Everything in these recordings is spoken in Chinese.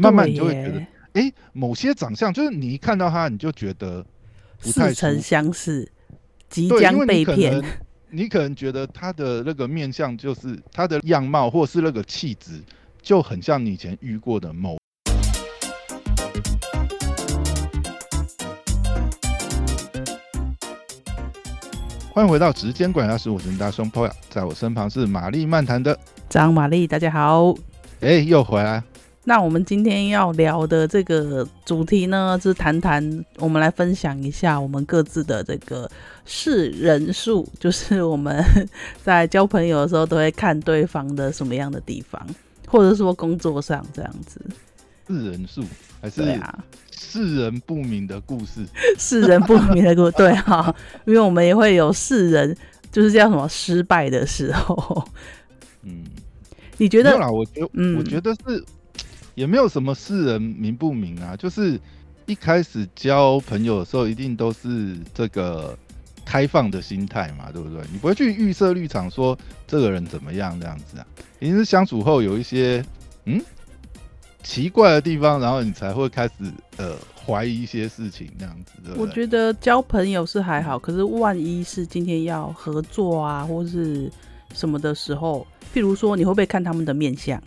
慢慢你就会觉得，哎，某些长相就是你一看到他，你就觉得似曾相识，即将被骗。你可能觉得他的那个面相，就是他的样貌，或是那个气质，就很像你以前遇过的某。欢迎回到直间管家，是我是大兄 Paul，在我身旁是玛丽漫谈的张玛丽，大家好，哎，又回来。那我们今天要聊的这个主题呢，是谈谈我们来分享一下我们各自的这个是人数，就是我们在交朋友的时候都会看对方的什么样的地方，或者说工作上这样子。是人数还是啊？世人不明的故事，世人不明的故事，对哈，因为我们也会有世人，就是叫什么失败的时候。嗯，你觉得？我觉得，嗯我觉得是。也没有什么世人明不明啊，就是一开始交朋友的时候，一定都是这个开放的心态嘛，对不对？你不会去预设立场说这个人怎么样这样子啊，一定是相处后有一些嗯奇怪的地方，然后你才会开始呃怀疑一些事情这样子。我觉得交朋友是还好，可是万一是今天要合作啊，或是什么的时候，譬如说你会不会看他们的面相？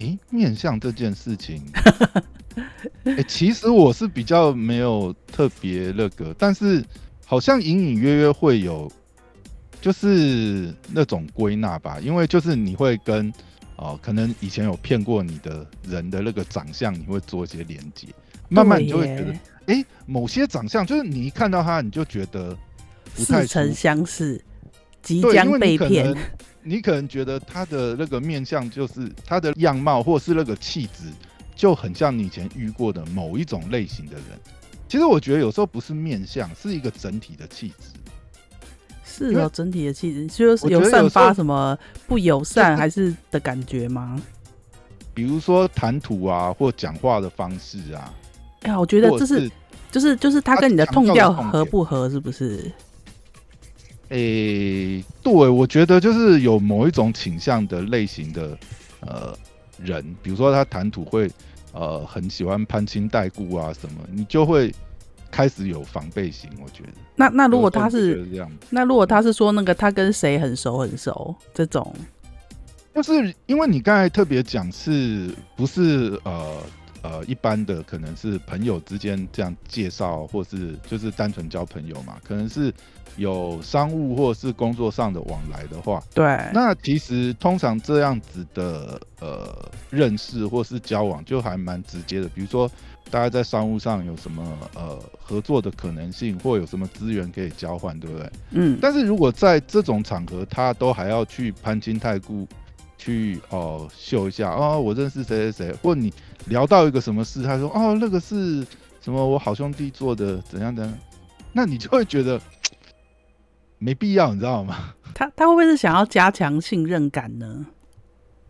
诶，面相这件事情，哎，其实我是比较没有特别那个，但是好像隐隐约约会有，就是那种归纳吧，因为就是你会跟哦，可能以前有骗过你的人的那个长相，你会做一些连接，慢慢你就会觉得，哎，某些长相就是你一看到他，你就觉得似曾相识，即将被骗。你可能觉得他的那个面相，就是他的样貌，或是那个气质，就很像你以前遇过的某一种类型的人。其实我觉得有时候不是面相，是一个整体的气质。是哦整体的气质，就是有散发什么不友善还是的感觉吗？比如说谈吐啊，或讲话的方式啊。哎呀，我觉得这是就是就是他跟你的痛调合不合，是不是？诶，对，我觉得就是有某一种倾向的类型的呃人，比如说他谈吐会呃很喜欢攀亲带故啊什么，你就会开始有防备心。我觉得，那那如果他是这样，那如果他是说那个他跟谁很熟很熟这种，就是因为你刚才特别讲是不是呃呃一般的可能是朋友之间这样介绍，或是就是单纯交朋友嘛，可能是。有商务或是工作上的往来的话，对，那其实通常这样子的呃认识或是交往就还蛮直接的。比如说，大家在商务上有什么呃合作的可能性，或有什么资源可以交换，对不对？嗯。但是如果在这种场合，他都还要去攀亲太故，去哦秀一下哦，我认识谁谁谁，或你聊到一个什么事，他说哦那个是什么我好兄弟做的怎样的，那你就会觉得。没必要，你知道吗？他他会不会是想要加强信任感呢？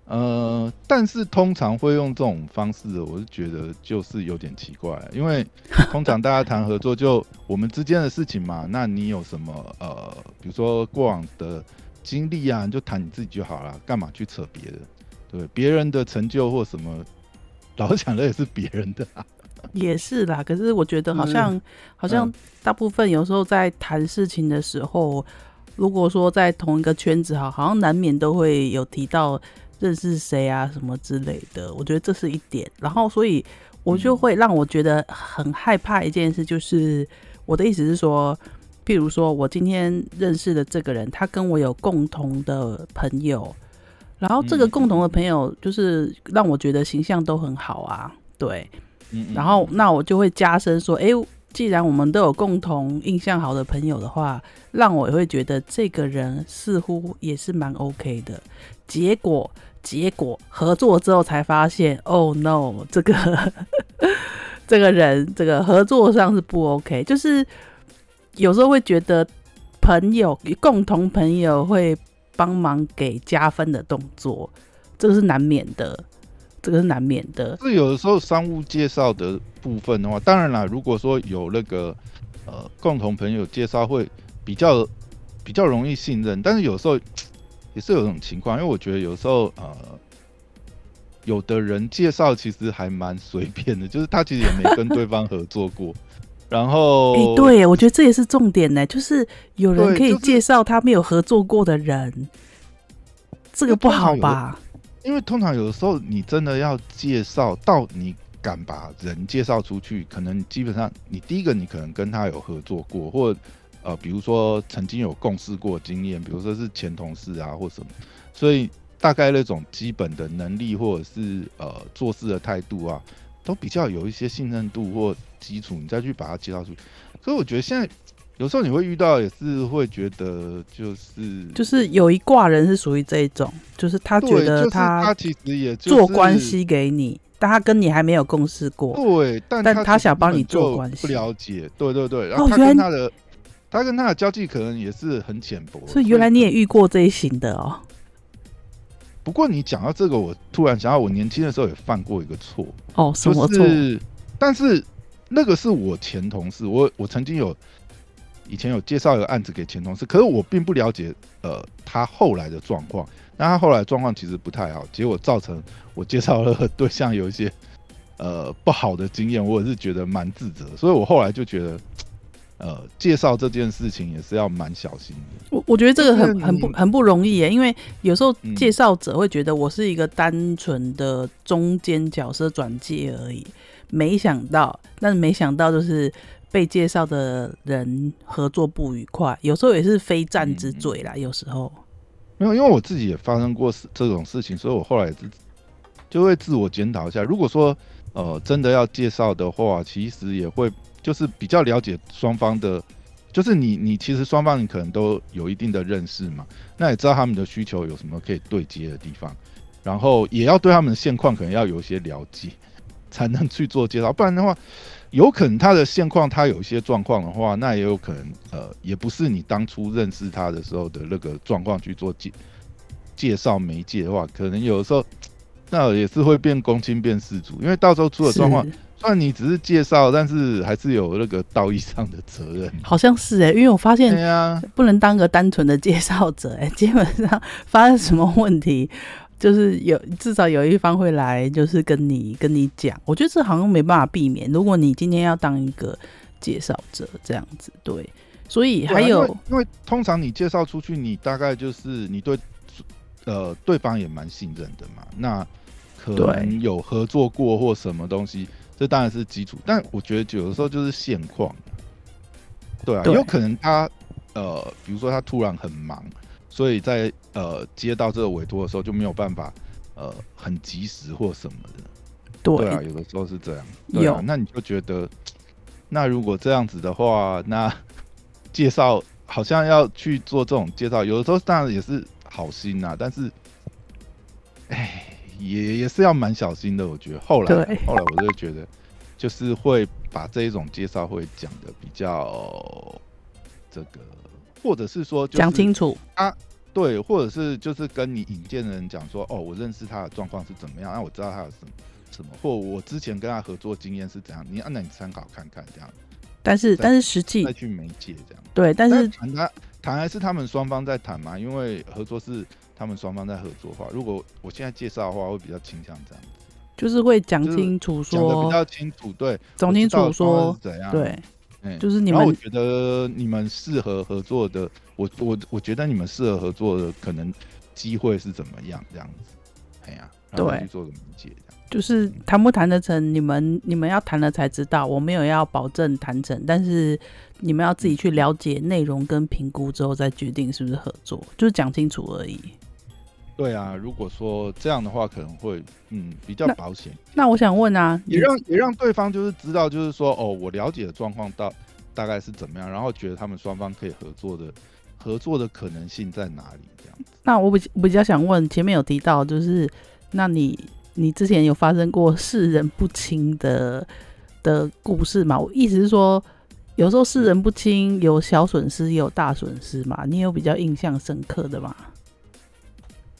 呃，但是通常会用这种方式，我是觉得就是有点奇怪，因为 通常大家谈合作就我们之间的事情嘛，那你有什么呃，比如说过往的经历啊，你就谈你自己就好了，干嘛去扯别人？对，别人的成就或什么，老想的也是别人的。也是啦，可是我觉得好像好像大部分有时候在谈事情的时候，如果说在同一个圈子哈，好像难免都会有提到认识谁啊什么之类的。我觉得这是一点，然后所以我就会让我觉得很害怕一件事，就是我的意思是说，譬如说我今天认识的这个人，他跟我有共同的朋友，然后这个共同的朋友就是让我觉得形象都很好啊，对。然后，那我就会加深说，哎，既然我们都有共同印象好的朋友的话，让我也会觉得这个人似乎也是蛮 OK 的。结果，结果合作之后才发现，Oh no，这个 这个人，这个合作上是不 OK。就是有时候会觉得朋友共同朋友会帮忙给加分的动作，这个是难免的。这个是难免的。是有的时候商务介绍的部分的话，当然啦，如果说有那个呃共同朋友介绍，会比较比较容易信任。但是有时候也是有种情况，因为我觉得有时候呃有的人介绍其实还蛮随便的，就是他其实也没跟对方合作过。然后，哎，对，我觉得这也是重点呢，就是有人可以介绍他没有合作过的人，这个不好吧？因为通常有的时候你真的要介绍到你敢把人介绍出去，可能基本上你第一个你可能跟他有合作过，或呃比如说曾经有共事过经验，比如说是前同事啊或什么，所以大概那种基本的能力或者是呃做事的态度啊，都比较有一些信任度或基础，你再去把他介绍出去。所以我觉得现在有时候你会遇到，也是会觉得就是就是有一挂人是属于这一种，就是他觉对，就是得他他其实也就是做关系给你，但他跟你还没有共事过。对，但但他想帮你做关系不了解，对对对，然后他跟他的、他跟他的交际可能也是很浅薄，所以原来你也遇过这一型的哦。不过你讲到这个，我突然想到，我年轻的时候也犯过一个错，哦，什么错？就是，但是那个是我前同事，我我曾经有以前有介绍一个案子给前同事，可是我并不了解呃他后来的状况，那他后来状况其实不太好，结果造成我介绍了对象有一些呃不好的经验，我也是觉得蛮自责，所以我后来就觉得。呃，介绍这件事情也是要蛮小心的。我我觉得这个很很不很不容易耶，因为有时候嗯介绍者会觉得我是一个单纯的中间角色转介而已，没想到，但是没想到就是被介绍的人合作不愉快，有时候也是非战之罪啦，有时候。没有，因为我自己也发生过这种事情，所以我后来就会自我检讨一下。如果说呃真的要介绍的话，其实也会就是比较了解双方的，就是你你其实双方你可能都有一定的认识嘛，那也知道他们的需求有什么可以对接的地方，然后也要对他们的现况可能要有一些了解，才能去做介绍，不然的话。有可能他的现况，他有一些状况的话，那也有可能，呃，也不是你当初认识他的时候的那个状况去做介介绍媒介的话，可能有的时候，那也是会变公亲变事主，因为到时候出了状况，是虽然你只是介绍，但是还是有那个道义上的责任。好像是哎，因为我发现对呀、不能当个单纯的介绍者，哎，基本上发生什么问题，就是有至少有一方会来，就是跟你跟你讲。我觉得这好像没办法避免。如果你今天要当一个介绍者这样子，对，所以还有因为因为通常你介绍出去，你大概就是你对呃对方也蛮信任的嘛，那可能有合作过或什么东西，这当然是基础。但我觉得有的时候就是现况，对啊，对有可能他呃，比如说他突然很忙，所以在呃接到这个委托的时候就没有办法呃很及时或什么的。对对啊，有的时候是这样。对有啊，那你就觉得，那如果这样子的话，那 介绍好像要去做这种介绍，有的时候当然也是好心呐、但是，哎，也也是要蛮小心的。我觉得后来后来我就觉得，就是会把这一种介绍会讲的比较这个，或者是说、就是、讲清楚，对，或者是就是跟你引荐的人讲说，哦，我认识他的状况是怎么样，那我知道他有什么什么，或我之前跟他合作经验是怎样，你啊，那你参考看看这样，但是但是实际再去媒介这样。对，但是谈他谈还是他们双方在谈嘛，因为合作是他们双方在合作的话，如果我现在介绍的话，会比较倾向这样，就是会讲清楚讲的比说，较清楚，对，讲清楚说，怎样，对，嗯就是你们然后我觉得你们适合合作的，我我我觉得你们适合合作的可能机会是怎么样这样子，哎呀、对去做个媒介这样。就是谈不谈得成，你们你们要谈了才知道。我没有要保证谈成，但是你们要自己去了解内容跟评估之后再决定是不是合作，就是讲清楚而已。对啊，如果说这样的话，可能会嗯比较保险，那我想问啊，也让也让对方就是知道，就是说哦，我了解的状况到大概是怎么样，然后觉得他们双方可以合作的合作的可能性在哪里这样子。那我比比较想问，前面有提到，就是那你你之前有发生过世人不清的的故事吗？我意思是说，有时候世人不清，有小损失也有大损失嘛。你有比较印象深刻的吗？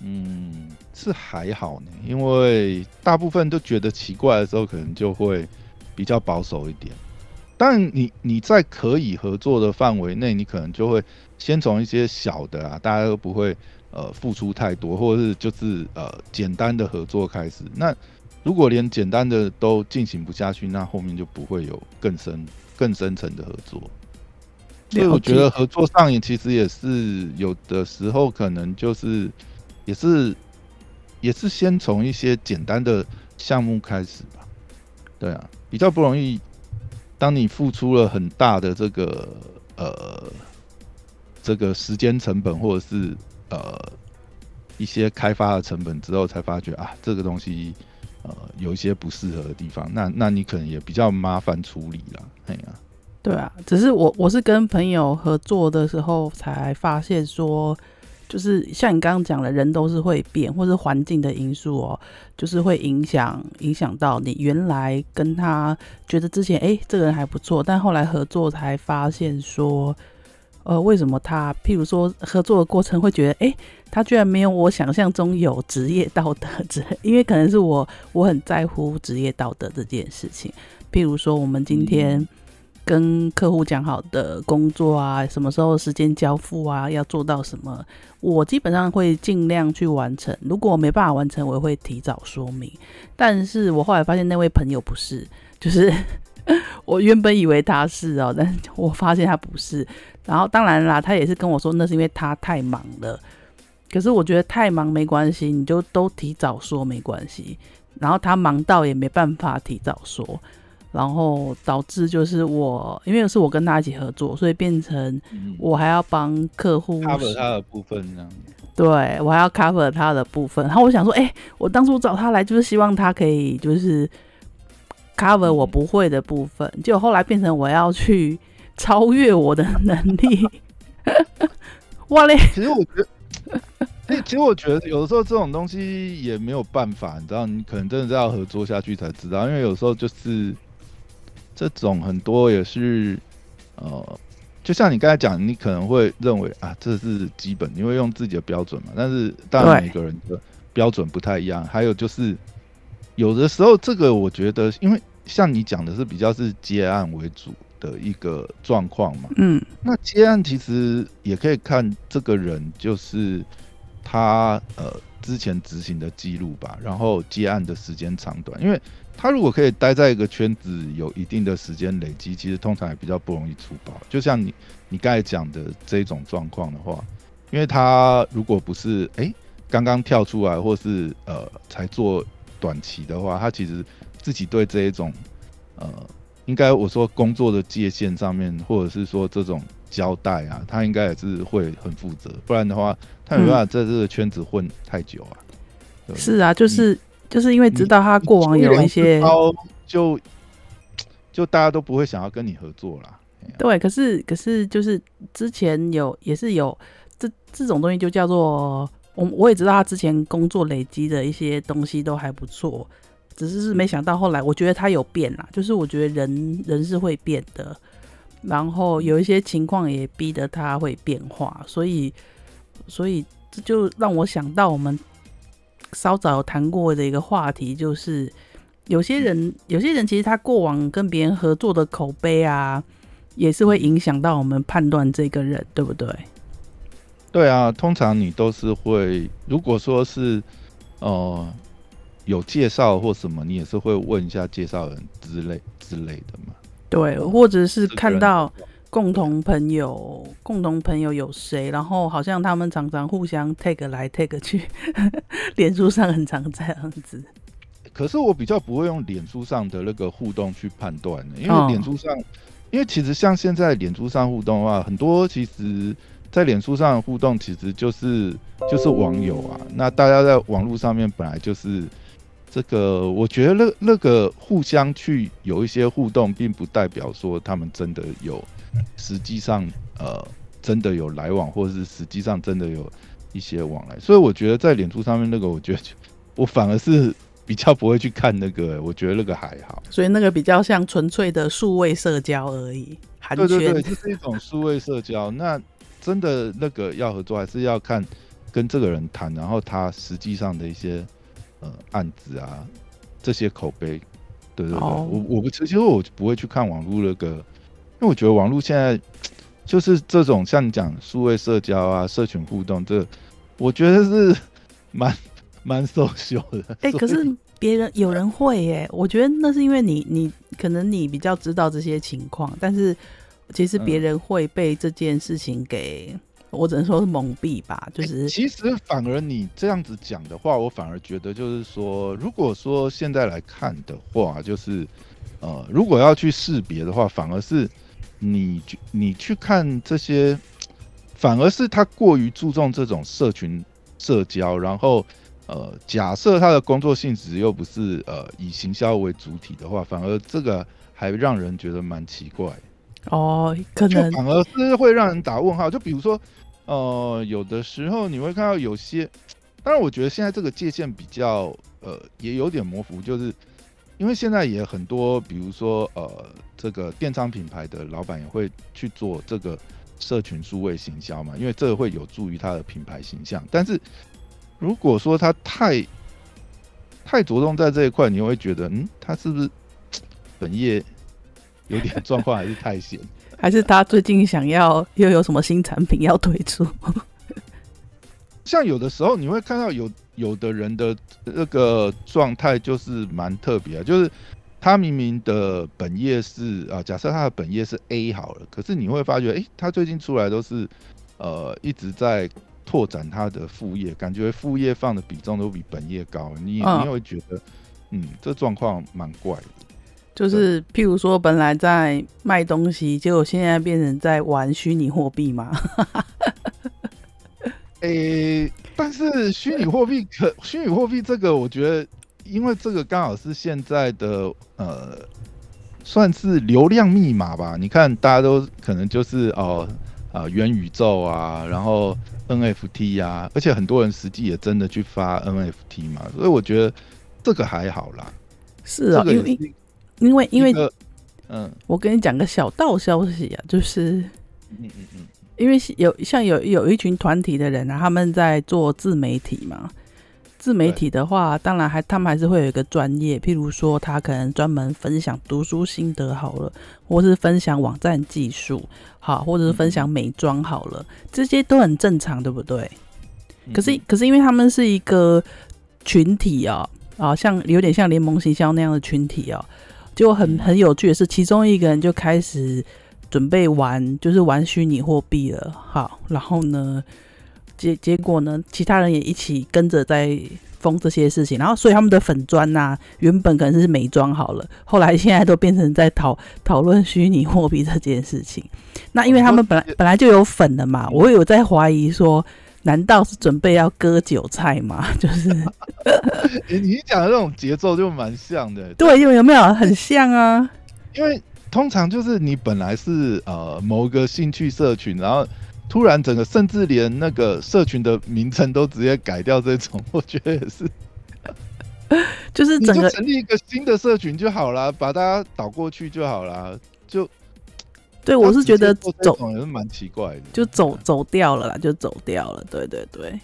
嗯，是还好呢，因为大部分都觉得奇怪的时候，可能就会比较保守一点。但你你在可以合作的范围内，你可能就会先从一些小的啊，大家都不会呃付出太多，或者是就是呃简单的合作开始。那如果连简单的都进行不下去，那后面就不会有更深更深层的合作。所以我觉得合作上也其实也是有的时候可能就是也是也是先从一些简单的项目开始吧。对啊，比较不容易。当你付出了很大的这个呃这个时间成本，或者是呃一些开发的成本之后，才发觉啊这个东西呃有一些不适合的地方，那那你可能也比较麻烦处理了。哎呀，对啊，只是我我是跟朋友合作的时候才发现说。就是像你刚刚讲的，人都是会变，或是环境的因素哦，就是会影响影响到你原来跟他觉得之前哎这个人还不错，但后来合作才发现说，呃为什么他譬如说合作的过程会觉得哎他居然没有我想象中有职业道德，之 因为可能是我我很在乎职业道德这件事情，譬如说我们今天。跟客户讲好的工作啊，什么时候时间交付啊，要做到什么，我基本上会尽量去完成。如果没办法完成，我也会提早说明。但是我后来发现那位朋友不是，就是 我原本以为他是哦，但我发现他不是。然后当然啦，他也是跟我说，那是因为他太忙了。可是我觉得太忙没关系，你就都提早说没关系。然后他忙到也没办法提早说。然后导致就是我，因为是我跟他一起合作，所以变成我还要帮客户 cover 他的部分这样。对我还要 cover 他的部分。然后我想说，哎，我当初找他来就是希望他可以就是 cover 我不会的部分，结果后来变成我要去超越我的能力。哇嘞！其实我觉得，哎，其实我觉得有的时候这种东西也没有办法，你知道，你可能真的是要合作下去才知道，因为有时候就是。这种很多也是，呃，就像你刚才讲，你可能会认为啊，这是基本，你会用自己的标准嘛。但是当然每个人的标准不太一样。还有就是，有的时候这个我觉得，因为像你讲的是比较是接案为主的一个状况嘛。嗯。那接案其实也可以看这个人就是他呃之前执行的记录吧，然后接案的时间长短，因为。他如果可以待在一个圈子有一定的时间累积，其实通常也比较不容易出包。就像你你刚才讲的这种状况的话，因为他如果不是哎刚刚跳出来，或是呃才做短期的话，他其实自己对这一种呃应该我说工作的界限上面，或者是说这种交代啊，他应该也是会很负责，不然的话他没办法在这个圈子混太久啊。是啊，就是。就是因为知道他过往有一些，就就大家都不会想要跟你合作啦。对，可是可是就是之前有也是有这这种东西，就叫做我我也知道他之前工作累积的一些东西都还不错，只是是没想到后来，我觉得他有变啦。就是我觉得人人是会变的，然后有一些情况也逼得他会变化，所以所以这就让我想到我们。稍早有谈过的一个话题，就是有些人，有些人其实他过往跟别人合作的口碑啊，也是会影响到我们判断这个人，对不对？对啊，通常你都是会，如果说是呃有介绍或什么，你也是会问一下介绍人之类之类的嘛。对，或者是看到。共同朋友，共同朋友有谁？然后好像他们常常互相 take 来 take 去，脸书上很常这样子。可是我比较不会用脸书上的那个互动去判断的，因为脸书上，因为其实像现在脸书上互动的话，很多其实在脸书上互动其实就是就是网友啊。那大家在网络上面本来就是这个，我觉得那那个互相去有一些互动，并不代表说他们真的有。实际上，呃，真的有来往，或者是实际上真的有一些往来，所以我觉得在脸书上面那个，我觉得我反而是比较不会去看那个，我觉得那个还好。所以那个比较像纯粹的数位社交而已。对对对，就是一种数位社交。那真的那个要合作，还是要看跟这个人谈，然后他实际上的一些呃案子啊，这些口碑。对对对，我我不其实我不会去看网络那个。因为我觉得网络现在就是这种像你讲数位社交啊、社群互动，这我觉得是蛮蛮 social 的。哎，可是别人有人会耶，我觉得那是因为你你可能你比较知道这些情况，但是其实别人会被这件事情给。我只能说是蒙蔽吧，就是其实反而你这样子讲的话，我反而觉得就是说，如果说现在来看的话，就是呃，如果要去识别的话，反而是你你去看这些，反而是他过于注重这种社群社交，然后呃，假设他的工作性质又不是呃以行销为主体的话，反而这个还让人觉得蛮奇怪哦，可能反而是会让人打问号，就比如说。呃，有的时候你会看到有些，当然我觉得现在这个界限比较呃也有点模糊，就是因为现在也很多，比如说呃这个电商品牌的老板也会去做这个社群数位行销嘛，因为这会有助于他的品牌形象。但是如果说他太太着重在这一块，你会觉得嗯，他是不是 本业有点状况，还是太闲？还是他最近想要又有什么新产品要推出？像有的时候你会看到有有的人的那个状态就是蛮特别，就是他明明的本业是啊，假设他的本业是 A 好了，可是你会发觉，哎，他最近出来都是呃一直在拓展他的副业，感觉副业放的比重都比本业高，你你会觉得，嗯，这状况蛮怪的。就是譬如说，本来在卖东西，结果现在变成在玩虚拟货币嘛？诶，但是虚拟货币可 虚拟货币这个，我觉得，因为这个刚好是现在的呃，算是流量密码吧。你看，大家都可能就是哦啊元宇宙啊，然后 NFT 啊，而且很多人实际也真的去发 NFT 嘛，所以我觉得这个还好啦。是啊，因为。因为因为，嗯，我跟你讲个小道消息啊，就是，嗯嗯嗯，因为有像有有一群团体的人啊，他们在做自媒体嘛。自媒体的话，当然还他们还是会有一个专业，譬如说他可能专门分享读书心得好了，或是分享网站技术好，或者是分享美妆好了，这些都很正常，对不对？可是可是因为他们是一个群体啊，啊，像有点像联盟行销那样的群体啊。就很很有趣的是，其中一个人就开始准备玩，就是玩虚拟货币了。好，然后呢，结结果呢，其他人也一起跟着在封这些事情。然后，所以他们的粉砖呐，原本可能是美妆好了，后来现在都变成在讨讨论虚拟货币这件事情。那因为他们本来本来就有粉的嘛，我有在怀疑说。难道是准备要割韭菜吗？就是，你讲的那种节奏就蛮像的。对，有有没有很像啊？因为通常就是你本来是呃某个兴趣社群，然后突然整个甚至连那个社群的名称都直接改掉，这种 我觉得也是，就是整个成立一个新的社群就好了，把大家导过去就好了，就。对，我是觉得走也是蛮奇怪的，就走走掉了啦，就走掉了。对对对，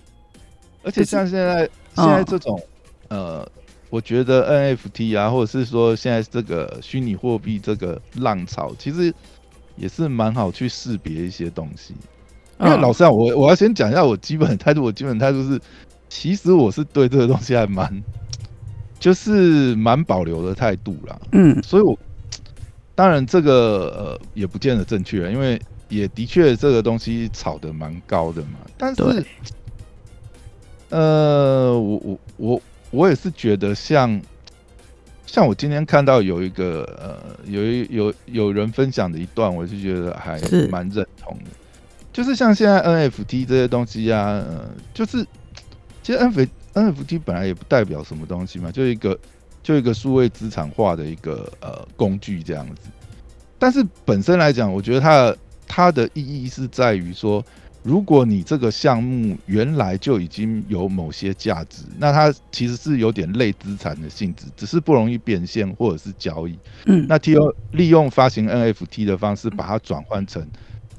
而且像现在现在这种呃，我觉得 NFT 啊，或者是说现在这个虚拟货币这个浪潮，其实也是蛮好去识别一些东西。因为老实讲，我我要先讲一下我基本态度，我基本态度是，其实我是对这个东西还蛮，就是蛮保留的态度啦。嗯，所以我。当然，这个呃也不见得正确，因为也的确这个东西炒的蛮高的嘛。但是，呃，我我我我也是觉得，像像我今天看到有一个呃，有一有有人分享的一段，我就觉得还蛮认同的。就是像现在 NFT 这些东西啊，呃，就是其实 N F NFT 本来也不代表什么东西嘛，就一个。就一个数位资产化的一个呃工具这样子，但是本身来讲，我觉得它的它的意义是在于说，如果你这个项目原来就已经有某些价值，那它其实是有点类资产的性质，只是不容易变现或者是交易。嗯，那 T O 利用发行 NFT 的方式把它转换成，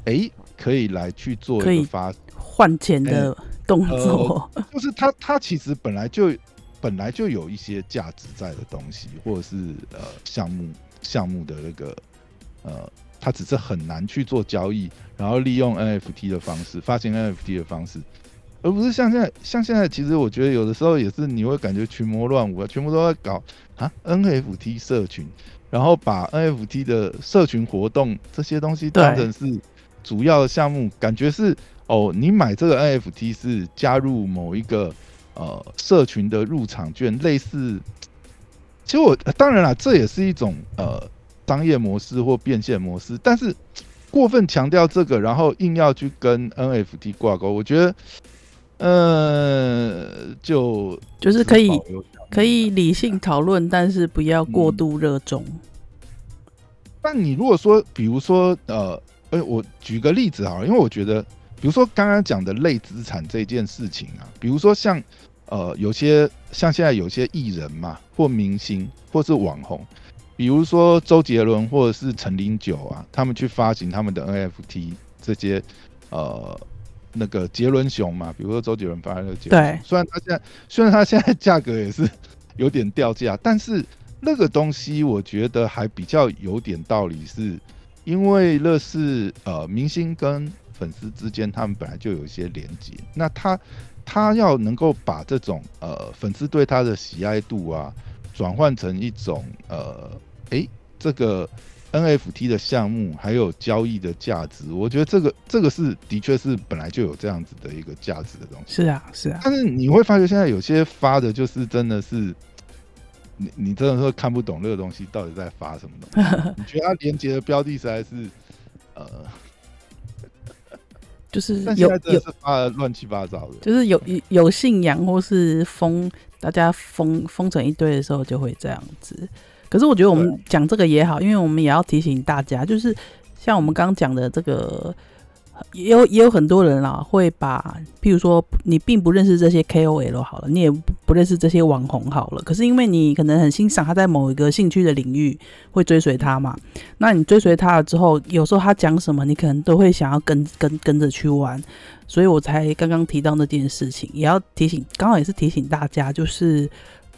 哎，可以来去做一个发换钱的动作，就是它它其实本来就。本来就有一些价值在的东西，或者是呃项目项目的那个呃，它只是很难去做交易，然后利用 NFT 的方式发行 NFT 的方式而不是像现在，像现在，其实我觉得有的时候也是你会感觉群魔乱舞啊，全部都在搞啊 NFT 社群，然后把 NFT 的社群活动这些东西当成是主要的项目，感觉是哦，你买这个 NFT 是加入某一个呃社群的入场券，类似。其实我当然了，这也是一种呃商业模式或变现模式，但是过分强调这个，然后硬要去跟 NFT 挂钩，我觉得，呃，就就是可以可以理性讨论，但是不要过度热衷。但你如果说，比如说，呃，哎，我举个例子啊，因为我觉得，比如说刚刚讲的类资产这件事情啊，比如说像。呃，有些像现在有些艺人嘛，或明星，或是网红，比如说周杰伦或者是陈零九啊，他们去发行他们的 NFT 这些，呃，那个杰伦熊嘛，比如说周杰伦发那个杰伦，虽然他现在虽然他现在价格也是有点掉价，但是那个东西我觉得还比较有点道理，是因为那是呃明星跟粉丝之间他们本来就有一些连接，那他。他要能够把这种呃粉丝对他的喜爱度啊，转换成一种呃，哎，这个 NFT 的项目还有交易的价值，我觉得这个这个是的确是本来就有这样子的一个价值的东西。是啊，是啊。但是你会发觉现在有些发的就是真的是，你你真的是看不懂那个东西到底在发什么东西。你觉得它连接的标的实在是呃。就是有有发的乱七八糟的，就是有有信仰或是封大家封封成一堆的时候就会这样子。可是我觉得我们讲这个也好，因为我们也要提醒大家，就是像我们刚刚讲的这个。也有也有很多人啦，会把，譬如说你并不认识这些 KOL 好了，你也不认识这些网红好了，可是因为你可能很欣赏他在某一个兴趣的领域，会追随他嘛。那你追随他了之后，有时候他讲什么，你可能都会想要跟跟跟着去玩。所以我才刚刚提到那件事情，也要提醒，刚好也是提醒大家，就是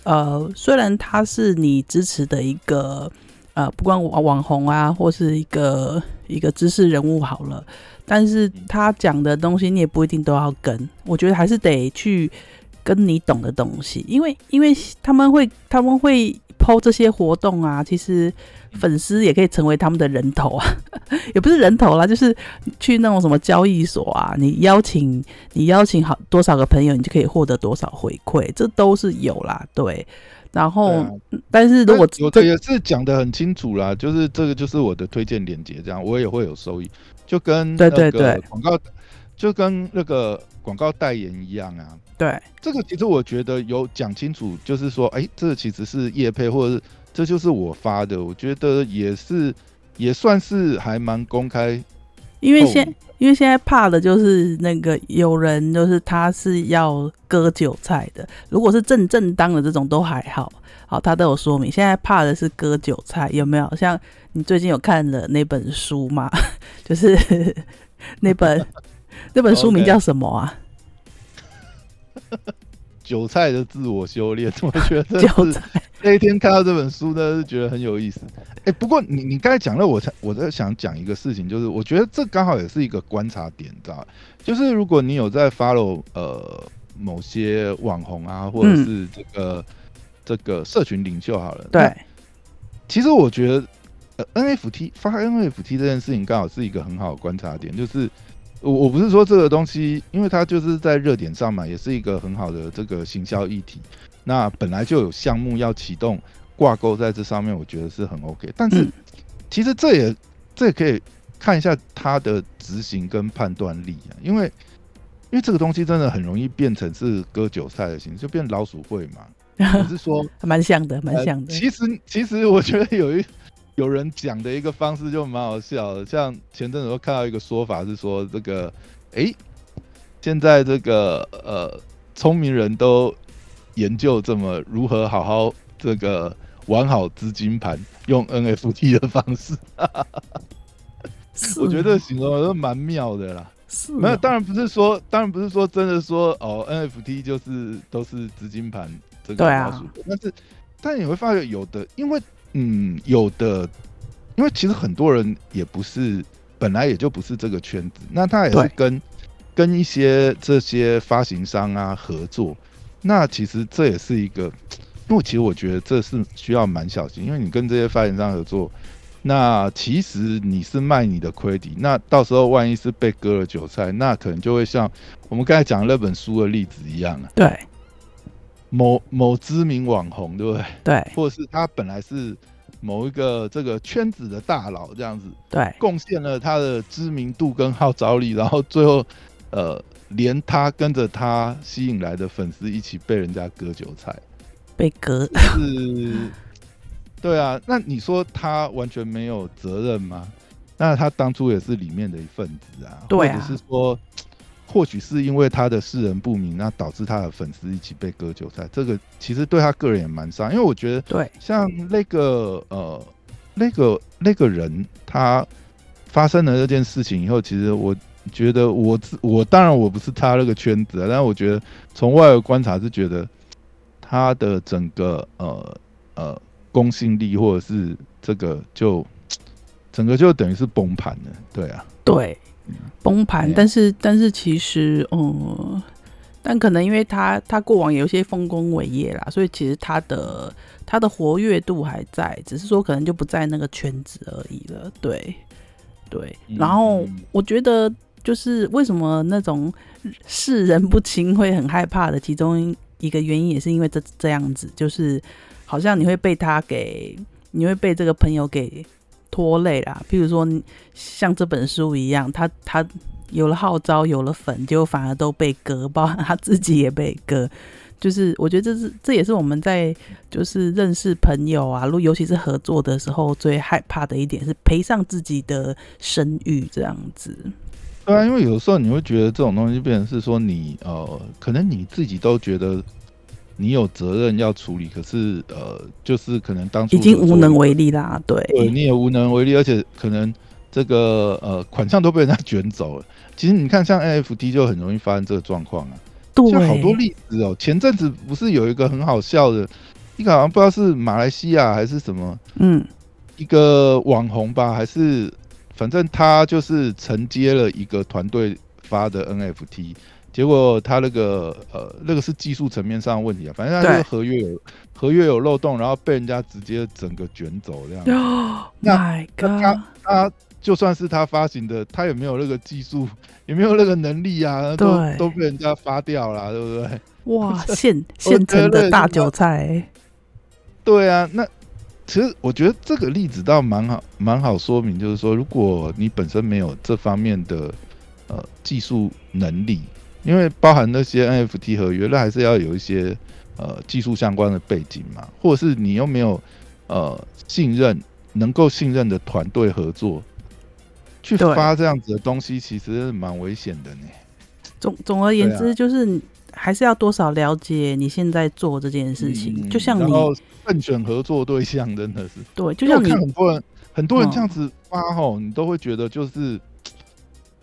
呃，虽然他是你支持的一个呃，不管网网红啊，或是一个一个知识人物好了。但是他讲的东西你也不一定都要跟，我觉得还是得去跟你懂的东西，因为因为他们会他们会抛这些活动啊，其实粉丝也可以成为他们的人头啊，也不是人头啦，就是去那种什么交易所啊，你邀请你邀请好多少个朋友，你就可以获得多少回馈，这都是有啦，对。然后，但是如果我的也是讲的很清楚啦，就是这个就是我的推荐链接，这样我也会有收益。就跟对对对广告，就跟那个广告代言一样啊。对，这个其实我觉得有讲清楚，就是说，哎，这个其实是叶配，或者是这就是我发的，我觉得也是也算是还蛮公开。因为现因为现在怕的就是那个有人就是他是要割韭菜的，如果是正正当的这种都还好，好他都有说明。现在怕的是割韭菜，有没有？像你最近有看了那本书吗？就是 那本 那本书名叫什么啊？韭菜的自我修炼，我觉得韭菜那一天看到这本书呢，是觉得很有意思。哎，不过你你刚才讲了，我才我在想讲一个事情，就是我觉得这刚好也是一个观察点，知道就是如果你有在 follow 呃某些网红啊，或者是这个这个社群领袖好了，对，其实我觉得呃 NFT 发 NFT 这件事情刚好是一个很好的观察点，就是我我不是说这个东西，因为它就是在热点上嘛，也是一个很好的这个行销议题。那本来就有项目要启动。挂钩在这上面，我觉得是很 OK。但是其实这也这也可以看一下他的执行跟判断力啊，因为因为这个东西真的很容易变成是割韭菜的形式，就变老鼠会嘛。我是说，蛮像的，蛮像的。其实其实我觉得有一有人讲的一个方式就蛮好笑的，像前阵子我看到一个说法是说，这个哎，现在这个呃聪明人都研究这么如何好好这个。玩好资金盘，用 NFT 的方式，我觉得形容都蛮妙的啦。是没有，当然不是说，当然不是说真的说哦，NFT 就是都是资金盘这个描述。但是，但你会发现有的，因为嗯，有的，因为其实很多人也不是本来也就不是这个圈子，那他也是跟跟一些这些发行商啊合作，那其实这也是一个，因为其实我觉得这是需要蛮小心，因为你跟这些发行商合作，那其实你是卖你的亏底，那到时候万一是被割了韭菜，那可能就会像我们刚才讲那本书的例子一样啊，对，某某知名网红，对不对？对，或者是他本来是某一个这个圈子的大佬，这样子对，贡献了他的知名度跟号召力，然后最后。呃，连他跟着他吸引来的粉丝一起被人家割韭菜，被割是，对啊。那你说他完全没有责任吗？那他当初也是里面的一份子啊。对啊。或者是说，或许是因为他的世人不明，那导致他的粉丝一起被割韭菜。这个其实对他个人也蛮伤，因为我觉得，对，像那个呃，那个那个人，他发生了这件事情以后，其实我。觉得我自我当然我不是他那个圈子啊，但是我觉得从外围观察是觉得他的整个呃呃公信力或者是这个就整个就等于是崩盘了，对啊，对，崩盘。但是但是其实嗯，但可能因为他他过往有些丰功伟业啦，所以其实他的他的活跃度还在，只是说可能就不在那个圈子而已了，对对。然后我觉得。就是为什么那种视人不清会很害怕的，其中一个原因也是因为这这样子，就是好像你会被他给，你会被这个朋友给拖累啦。譬如说像这本书一样，他他有了号召，有了粉，结果反而都被割，包含他自己也被割。就是我觉得这是这也是我们在就是认识朋友啊，如尤其是合作的时候最害怕的一点是赔上自己的声誉这样子。对啊，因为有时候你会觉得这种东西变成是说你呃，可能你自己都觉得你有责任要处理，可是呃，就是可能当初已经无能为力啦。对，对，你也无能为力，而且可能这个呃款项都被人家 卷走了。其实你看，像 NFT 就很容易发生这个状况啊。对，像好多例子哦。前阵子不是有一个很好笑的，一个好像不知道是马来西亚还是什么，嗯，一个网红吧，还是。反正他就是承接了一个团队发的 NFT，结果他那个呃那个是技术层面上的问题啊，反正他这个合约有合约有漏洞，然后被人家直接整个卷走这样。那他他就算是他发行的，他也没有那个技术，也没有那个能力啊，都都被人家发掉了，对不对？哇，现现成的大韭菜。对啊，那。其实我觉得这个例子倒蛮好，蛮好说明，就是说，如果你本身没有这方面的呃技术能力，因为包含那些 NFT 合约，那还是要有一些呃技术相关的背景嘛，或者是你又没有呃信任能够信任的团队合作去发这样子的东西，其实蛮危险的呢。总总而言之，就是还是要多少了解你现在做这件事情，就像你。慎选合作对象真的是对，就像看很多人很多人这样子发吼，你都会觉得就是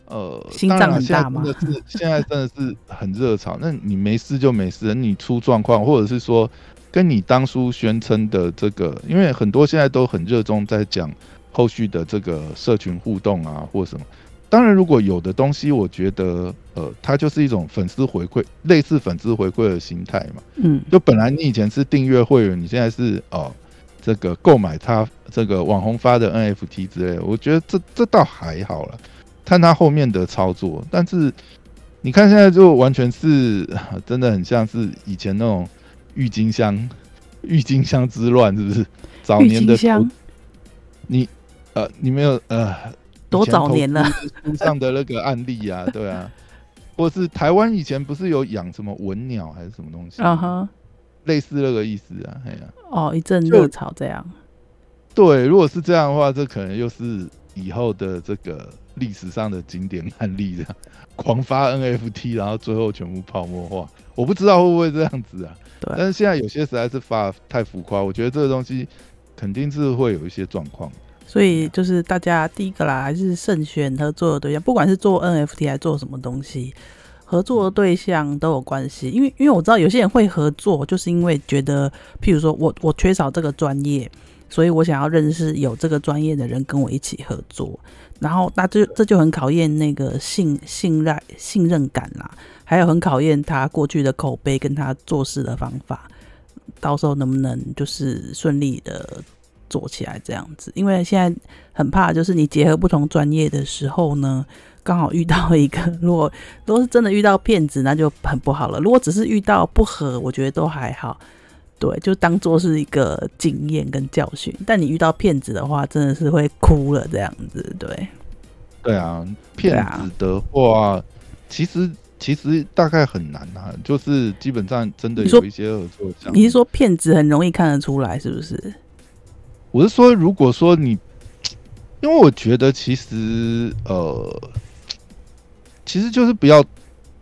呃，心脏很大嘛。真的是现在真的是很热潮，那你没事就没事，你出状况，或者是说跟你当初宣称的这个，因为很多现在都很热衷在讲后续的这个社群互动啊，或什么。当然，如果有的东西，我觉得，呃，它就是一种粉丝回馈，类似粉丝回馈的心态嘛。嗯，就本来你以前是订阅会员，你现在是哦，这个购买他这个网红发的 NFT 之类，我觉得这这倒还好了，看他后面的操作。但是你看现在就完全是真的很像是以前那种郁金香、郁金香之乱，是不是？早年的你呃，你没有呃。多早年了，书上的那个案例啊，对啊，或是台湾以前不是有养什么文鸟还是什么东西？啊哈，类似那个意思啊，哎呀，哦，一阵热潮这样。对，如果是这样的话，这可能又是以后的这个历史上的经典案例的，狂发 NFT，然后最后全部泡沫化。我不知道会不会这样子啊？对。但是现在有些实在是发太浮夸，我觉得这个东西肯定是会有一些状况。所以就是大家第一个啦，还是慎选合作的对象，不管是做 NFT 还是做什么东西，合作的对象都有关系。因为因为我知道有些人会合作，就是因为觉得，譬如说我我缺少这个专业，所以我想要认识有这个专业的人跟我一起合作。然后，那这这就很考验那个信信赖信任感啦，还有很考验他过去的口碑跟他做事的方法，到时候能不能就是顺利的做起来这样子？因为现在很怕，就是你结合不同专业的时候呢，刚好遇到一个，如果如果是真的遇到骗子，那就很不好了。如果只是遇到不合，我觉得都还好。对，就当做是一个经验跟教训。但你遇到骗子的话，真的是会哭了这样子。对，对啊，骗子的话，其实其实大概很难啊，就是基本上真的有一些合作。你是说骗子很容易看得出来，是不是？我是说，如果说你，因为我觉得其实呃，其实就是不要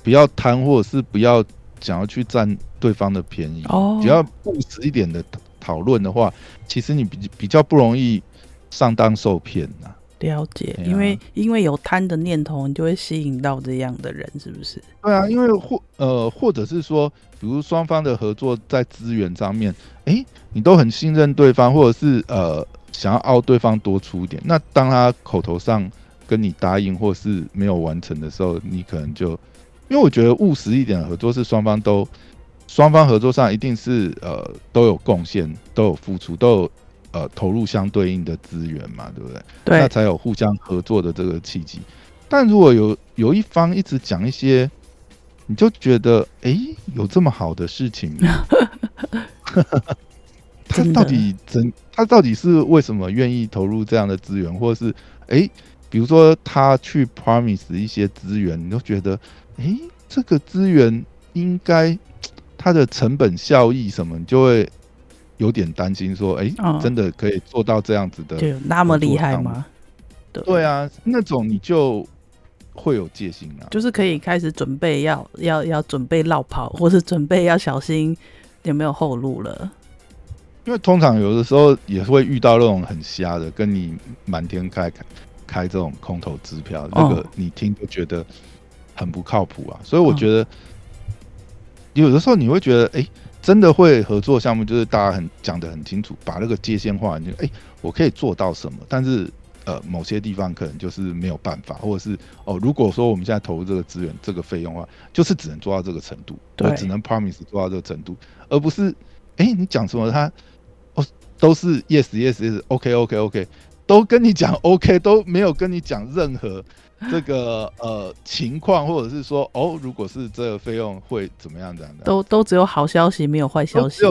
不要贪，或者是不要。想要去占对方的便宜，只要务实一点的讨论的话，其实你比比较不容易上当受骗呐。了解，因为因为有贪的念头，你就会吸引到这样的人，是不是？对啊，因为或呃，或者是说，比如双方的合作在资源上面，哎，你都很信任对方，或者是呃，想要凹对方多出一点，那当他口头上跟你答应或是没有完成的时候，你可能就。因为我觉得务实一点的合作是双方都，双方合作上一定是呃都有贡献，都有付出，都有呃投入相对应的资源嘛，对不对？对，那才有互相合作的这个契机。但如果有有一方一直讲一些，你就觉得哎，有这么好的事情，他到底怎？他到底是为什么愿意投入这样的资源，或者是哎，比如说他去 promise 一些资源，你都觉得。哎，这个资源应该它的成本效益什么，你就会有点担心，说，哎，真的可以做到这样子的，就那么厉害吗？对啊，那种你就会有戒心啊，就是可以开始准备要要要准备绕跑，或是准备要小心有没有后路了。因为通常有的时候也会遇到那种很瞎的，跟你满天开开开这种空头支票，那个你听就觉得。很不靠谱啊，所以我觉得有的时候你会觉得，哎，真的会合作项目，就是大家很讲的很清楚，把那个界限划，就哎，我可以做到什么，但是呃，某些地方可能就是没有办法，或者是哦，如果说我们现在投入这个资源、这个费用的话，就是只能做到这个程度，对，只能 promise 做到这个程度，而不是哎，你讲什么他哦都是 yes yes yes OK OK OK，都跟你讲 OK，都没有跟你讲任何。这个呃情况，或者是说哦，如果是这个费用会怎么样这样的？都都只有好消息，没有坏消息。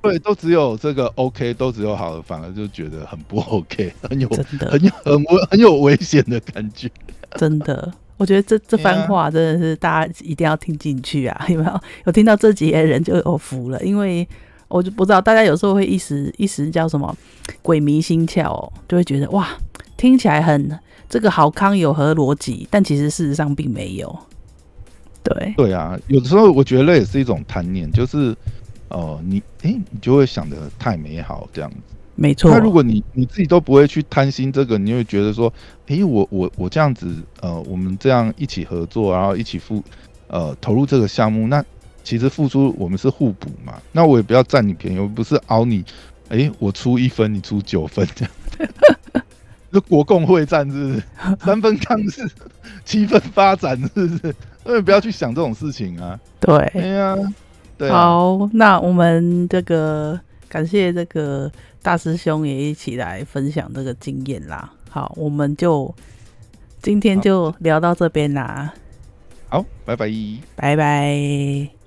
对，都只有这个 OK，都只有好的，反而就觉得很不 OK，很有很有很危很有危险的感觉。真的，我觉得这这番话真的是大家一定要听进去啊！有没有？有听到这几页人就有福了，因为我就不知道大家有时候会一时一时叫什么鬼迷心窍，就会觉得哇，听起来很。这个好康有何逻辑？但其实事实上并没有。对对啊，有的时候我觉得那也是一种贪念，就是哦，你哎，你就会想的太美好这样子。没错。那如果你你自己都不会去贪心这个，你会觉得说，哎，我我我这样子，呃，我们这样一起合作，然后一起付呃投入这个项目，那其实付出我们是互补嘛。那我也不要占你便宜，我不是熬你，哎，我出一分，你出九分这样。就国共会战是不是？三分抗日，七分发展是不是？所以不要去想这种事情啊。对，哎呀，对。好，那我们这个感谢这个大师兄也一起来分享这个经验啦。好，我们就今天就聊到这边啦。好，拜拜，拜拜。